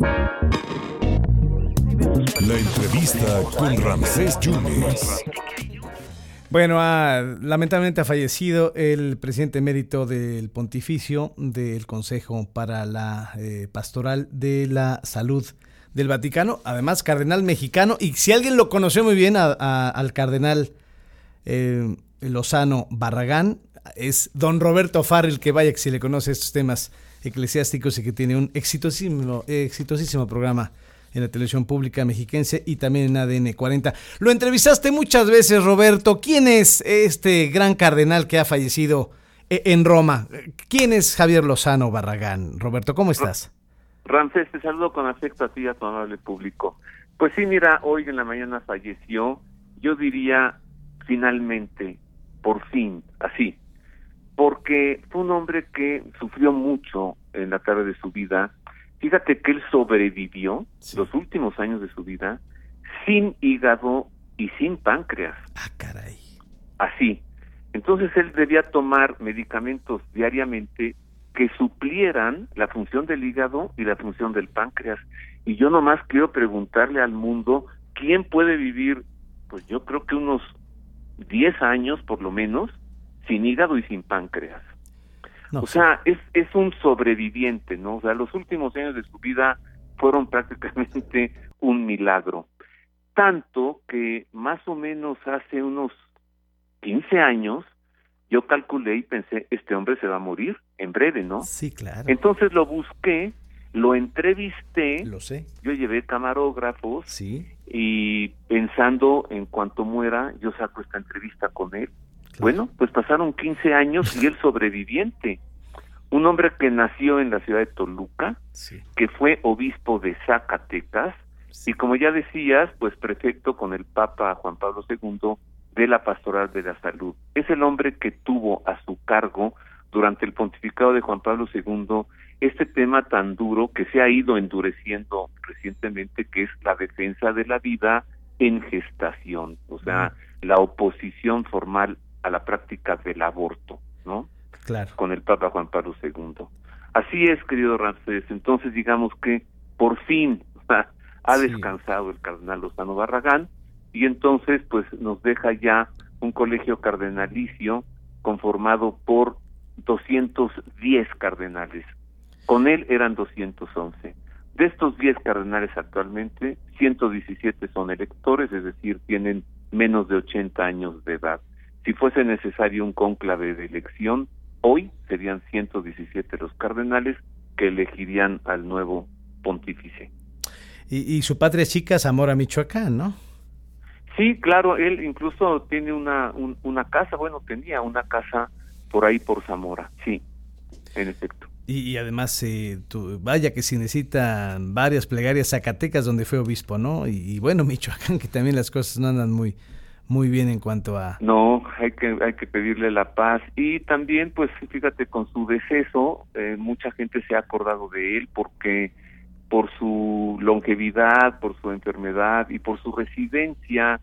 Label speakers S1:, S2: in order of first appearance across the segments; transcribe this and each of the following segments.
S1: La entrevista con Ramsés Yunes.
S2: Bueno, lamentablemente ha fallecido el presidente emérito del pontificio del Consejo para la eh, Pastoral de la Salud del Vaticano, además cardenal mexicano, y si alguien lo conoció muy bien al cardenal eh, Lozano Barragán, es don Roberto Farrell, que vaya que si le conoce estos temas eclesiásticos y que tiene un exitosísimo, exitosísimo programa en la televisión pública mexiquense y también en ADN 40. Lo entrevistaste muchas veces, Roberto. ¿Quién es este gran cardenal que ha fallecido eh, en Roma? ¿Quién es Javier Lozano Barragán? Roberto, ¿cómo estás?
S3: Ramsés, te saludo con afecto a ti y a tu amable público. Pues sí, mira, hoy en la mañana falleció, yo diría finalmente, por fin, así, porque fue un hombre que sufrió mucho en la tarde de su vida, Fíjate que él sobrevivió los últimos años de su vida sin hígado y sin páncreas.
S2: Ah, caray.
S3: Así. Entonces él debía tomar medicamentos diariamente que suplieran la función del hígado y la función del páncreas. Y yo nomás quiero preguntarle al mundo, ¿quién puede vivir, pues yo creo que unos 10 años por lo menos, sin hígado y sin páncreas? o sea, es, es un sobreviviente, ¿no? O sea, los últimos años de su vida fueron prácticamente un milagro. Tanto que más o menos hace unos 15 años yo calculé y pensé, este hombre se va a morir en breve, ¿no?
S2: Sí, claro.
S3: Entonces lo busqué, lo entrevisté.
S2: Lo sé.
S3: Yo llevé camarógrafos.
S2: Sí.
S3: Y pensando en cuanto muera, yo saco esta entrevista con él bueno, pues pasaron 15 años y él sobreviviente. Un hombre que nació en la ciudad de Toluca, que fue obispo de Zacatecas y como ya decías, pues prefecto con el Papa Juan Pablo II de la Pastoral de la Salud. Es el hombre que tuvo a su cargo durante el pontificado de Juan Pablo II este tema tan duro que se ha ido endureciendo recientemente, que es la defensa de la vida en gestación, o sea, la oposición formal a la práctica del aborto, ¿no?
S2: Claro.
S3: Con el Papa Juan Pablo II. Así es, querido Ramsés. Entonces, digamos que por fin ha descansado el cardenal Lozano Barragán y entonces, pues, nos deja ya un colegio cardenalicio conformado por 210 cardenales. Con él eran 211. De estos 10 cardenales actualmente, 117 son electores, es decir, tienen menos de 80 años de edad. Si fuese necesario un cónclave de elección, hoy serían 117 los cardenales que elegirían al nuevo pontífice.
S2: Y, su patria chica, Zamora, Michoacán, ¿no?
S3: Sí, claro, él incluso tiene una, una casa, bueno, tenía una casa por ahí por Zamora, sí, en efecto.
S2: Y, además, eh, vaya que si necesitan varias plegarias Zacatecas donde fue obispo, ¿no? y, bueno, Michoacán, que también las cosas no andan muy, muy bien en cuanto a...
S3: No, hay que, hay que pedirle la paz. Y también, pues fíjate, con su deceso, eh, mucha gente se ha acordado de él porque por su longevidad, por su enfermedad y por su residencia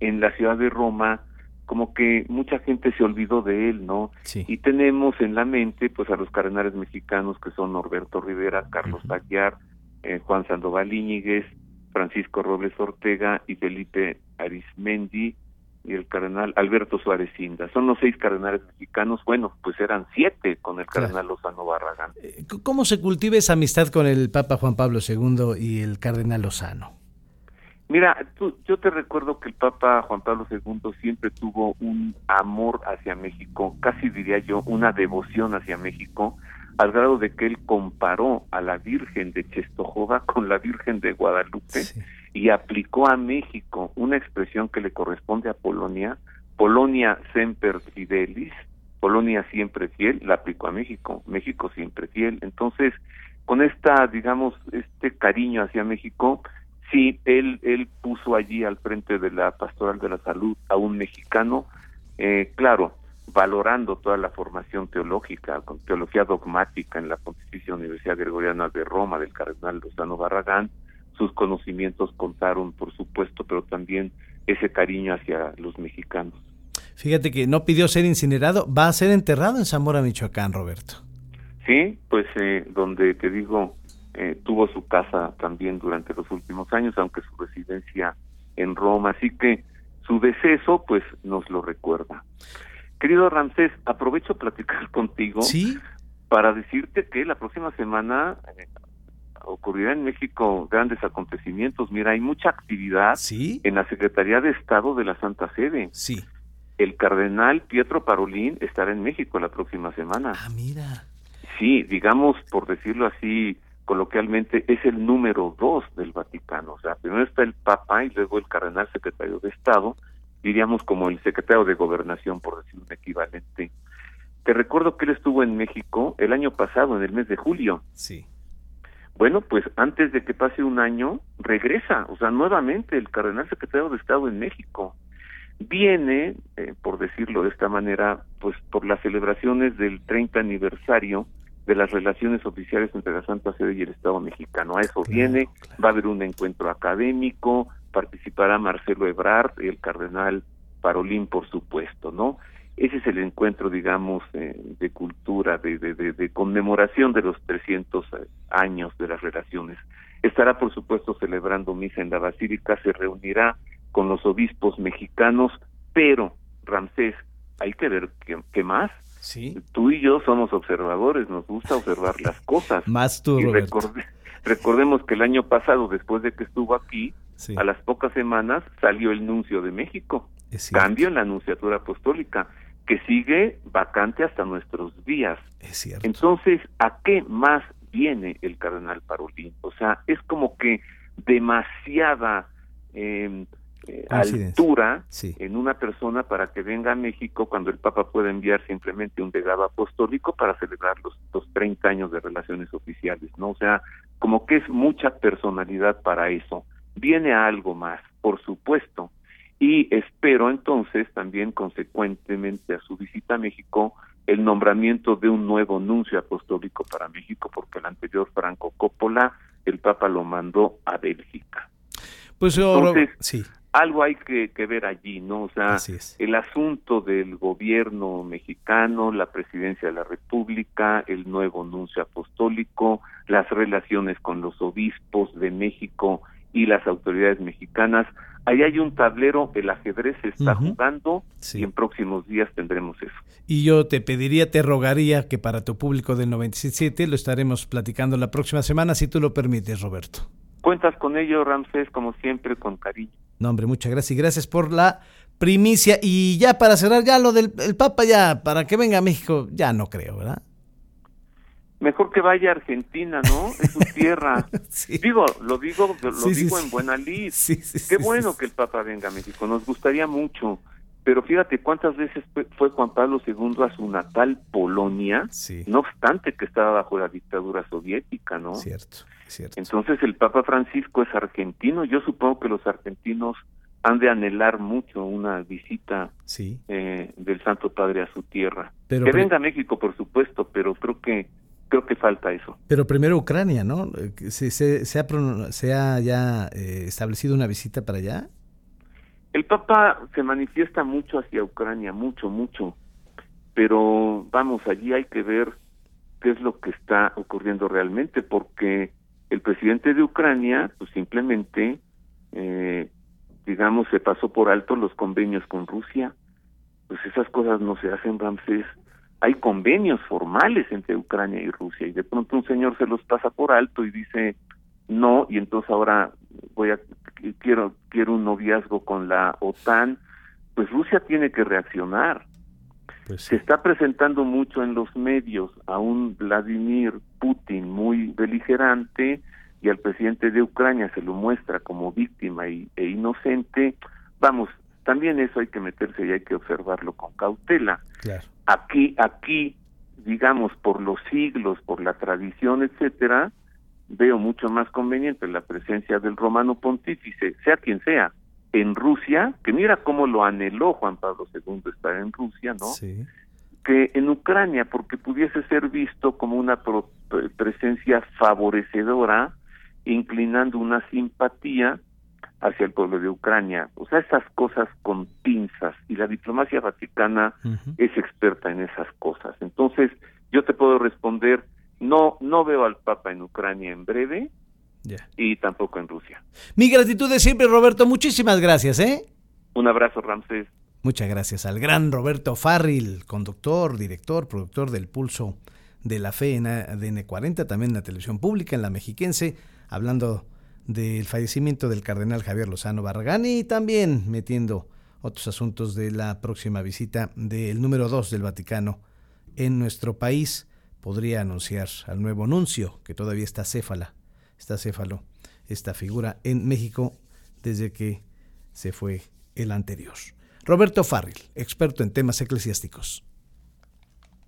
S3: en la ciudad de Roma, como que mucha gente se olvidó de él, ¿no?
S2: Sí.
S3: Y tenemos en la mente, pues, a los cardenales mexicanos que son Norberto Rivera, Carlos uh Juan Sandoval Íñiguez, Francisco Robles Ortega y Felipe Arismendi y el cardenal Alberto Suárez Inda. Son los seis cardenales mexicanos, bueno, pues eran siete con el cardenal Lozano Barragán.
S2: Eh, ¿Cómo se cultiva esa amistad con el Papa Juan Pablo II y el cardenal Lozano?
S3: Mira, yo te recuerdo que el Papa Juan Pablo II siempre tuvo un amor hacia México, casi diría yo una devoción hacia México, al grado de que él comparó a la Virgen de Chestojova con la Virgen de Guadalupe y aplicó a México una expresión que le corresponde a Polonia, Polonia semper fidelis, Polonia siempre fiel, la aplicó a México, México siempre fiel. Entonces, con esta, digamos, este cariño hacia México, sí, él, él puso allí al frente de la Pastoral de la Salud a un mexicano, eh, claro, valorando toda la formación teológica, con teología dogmática en la Pontificia Universidad Gregoriana de Roma del cardenal Lozano Barragán, sus conocimientos contaron, por supuesto, pero también ese cariño hacia los mexicanos.
S2: Fíjate que no pidió ser incinerado, va a ser enterrado en Zamora, Michoacán, Roberto.
S3: Sí, pues eh, donde te digo, eh, tuvo su casa también durante los últimos años, aunque su residencia en Roma, así que su deceso pues nos lo recuerda. Querido Ramsés, aprovecho platicar contigo
S2: ¿Sí?
S3: para decirte que la próxima semana eh, ocurrirá en México grandes acontecimientos. Mira, hay mucha actividad
S2: ¿Sí?
S3: en la Secretaría de Estado de la Santa Sede.
S2: Sí.
S3: El cardenal Pietro Parolín estará en México la próxima semana.
S2: Ah, mira.
S3: Sí, digamos, por decirlo así coloquialmente, es el número dos del Vaticano. O sea, primero está el Papa y luego el cardenal secretario de Estado, diríamos como el secretario de Gobernación, por decir un equivalente. Te recuerdo que él estuvo en México el año pasado, en el mes de julio.
S2: Sí.
S3: Bueno, pues antes de que pase un año, regresa, o sea, nuevamente el cardenal secretario de Estado en México. Viene, eh, por decirlo de esta manera, pues por las celebraciones del 30 aniversario de las relaciones oficiales entre la Santa Sede y el Estado mexicano. A eso
S2: Claro,
S3: viene,
S2: claro.
S3: va a haber un encuentro académico, participará Marcelo Ebrard, el cardenal Parolín, por supuesto, ¿no? Ese es el encuentro, digamos, eh, de cultura, de, de, de, de conmemoración de los 300 años de las relaciones. Estará, por supuesto, celebrando misa en la Basílica, se reunirá con los obispos mexicanos, pero, Ramsés, hay que ver qué, qué más.
S2: Sí.
S3: Tú y yo somos observadores, nos gusta observar las cosas.
S2: Más tú,
S3: Y recorde- recordemos que el año pasado, después de que estuvo aquí,
S2: Sí.
S3: a las pocas semanas salió el nuncio de México. Cambio en la anunciatura apostólica, que sigue vacante hasta nuestros días.
S2: Es cierto.
S3: Entonces, ¿a qué más viene el cardenal Parolín? O sea, es como que demasiada eh, eh, altura
S2: Sí.
S3: en una persona para que venga a México cuando el Papa pueda enviar simplemente un legado apostólico para celebrar los, los 30 años de relaciones oficiales, ¿no? O sea, como que es mucha personalidad para eso. Viene algo más, por supuesto. Y espero entonces también consecuentemente a su visita a México el nombramiento de un nuevo nuncio apostólico para México, porque el anterior Franco Coppola, el Papa lo mandó a Bélgica.
S2: Pues yo,
S3: Entonces,
S2: sí,
S3: Algo hay que, que ver allí, ¿no? O sea, el asunto del gobierno mexicano, la presidencia de la República, el nuevo nuncio apostólico, las relaciones con los obispos de México y las autoridades mexicanas. Ahí hay un tablero, el ajedrez se está jugando
S2: Sí.
S3: y en próximos días tendremos eso.
S2: Y yo te pediría, te rogaría que para tu público del 97 lo estaremos platicando la próxima semana, si tú lo permites, Roberto.
S3: Cuentas con ello, Ramsés, como siempre, con cariño.
S2: No, hombre, muchas gracias y gracias por la primicia. Y ya para cerrar, ya lo del el Papa, ya para que venga a México, ya no creo, ¿verdad?
S3: Mejor que vaya a Argentina, ¿no? Es su tierra.
S2: Sí.
S3: Digo, lo digo, lo
S2: Sí,
S3: digo
S2: sí.
S3: en buena lid. Qué bueno que el Papa venga a México, nos gustaría mucho. Pero fíjate cuántas veces fue, Juan Pablo II a su natal Polonia,
S2: Sí,
S3: no obstante que estaba bajo la dictadura soviética, ¿no?
S2: cierto, cierto.
S3: Entonces el Papa Francisco es argentino. Yo supongo que los argentinos han de anhelar mucho una visita
S2: Sí,
S3: eh, del Santo Padre a su tierra.
S2: pero,
S3: que venga a México, por supuesto, pero creo que creo que falta eso.
S2: pero primero Ucrania, ¿no? Eh, ¿Se, se, se ha, se ha ya eh, establecido una visita para allá?
S3: El Papa se manifiesta mucho hacia Ucrania, mucho, mucho, pero vamos, allí hay que ver qué es lo que está ocurriendo realmente, porque el presidente de Ucrania, pues simplemente, eh, digamos, se pasó por alto los convenios con Rusia. Pues esas cosas no se hacen, Ramsés. Hay convenios formales entre Ucrania y Rusia, y de pronto un señor se los pasa por alto y dice no, y entonces ahora voy a quiero quiero un noviazgo con la OTAN, pues Rusia tiene que reaccionar.
S2: Pues
S3: Se está presentando mucho en los medios a un Vladimir Putin muy beligerante y al presidente de Ucrania se lo muestra como víctima y, e inocente. Vamos, también eso hay que meterse y hay que observarlo con cautela.
S2: claro.
S3: Aquí, aquí, digamos, por los siglos, por la tradición, etcétera, veo mucho más conveniente la presencia del romano pontífice, sea quien sea, en Rusia, que mira cómo lo anheló Juan Pablo II estar en Rusia, ¿no?
S2: Sí,
S3: Que en Ucrania, porque pudiese ser visto como una pro- pre- presencia favorecedora, inclinando una simpatía hacia el pueblo de Ucrania. O sea, esas cosas con pinzas, y la diplomacia vaticana es experta en esas cosas. Entonces, yo te puedo responder no, no veo al Papa en Ucrania en breve y tampoco en Rusia.
S2: Mi gratitud de siempre, Roberto. Muchísimas gracias, ¿eh?
S3: Un abrazo, Ramsés.
S2: Muchas gracias al gran Roberto Farril, conductor, director, productor del Pulso de la Fe en ADN 40, también en la televisión pública, en la mexiquense, hablando del fallecimiento del cardenal Javier Lozano Barragán y también metiendo otros asuntos de la próxima visita del número 2 del Vaticano en nuestro país. Podría anunciar al nuevo nuncio, que todavía está céfala, está céfalo, esta figura en México desde que se fue el anterior. Roberto Farril, experto en temas eclesiásticos.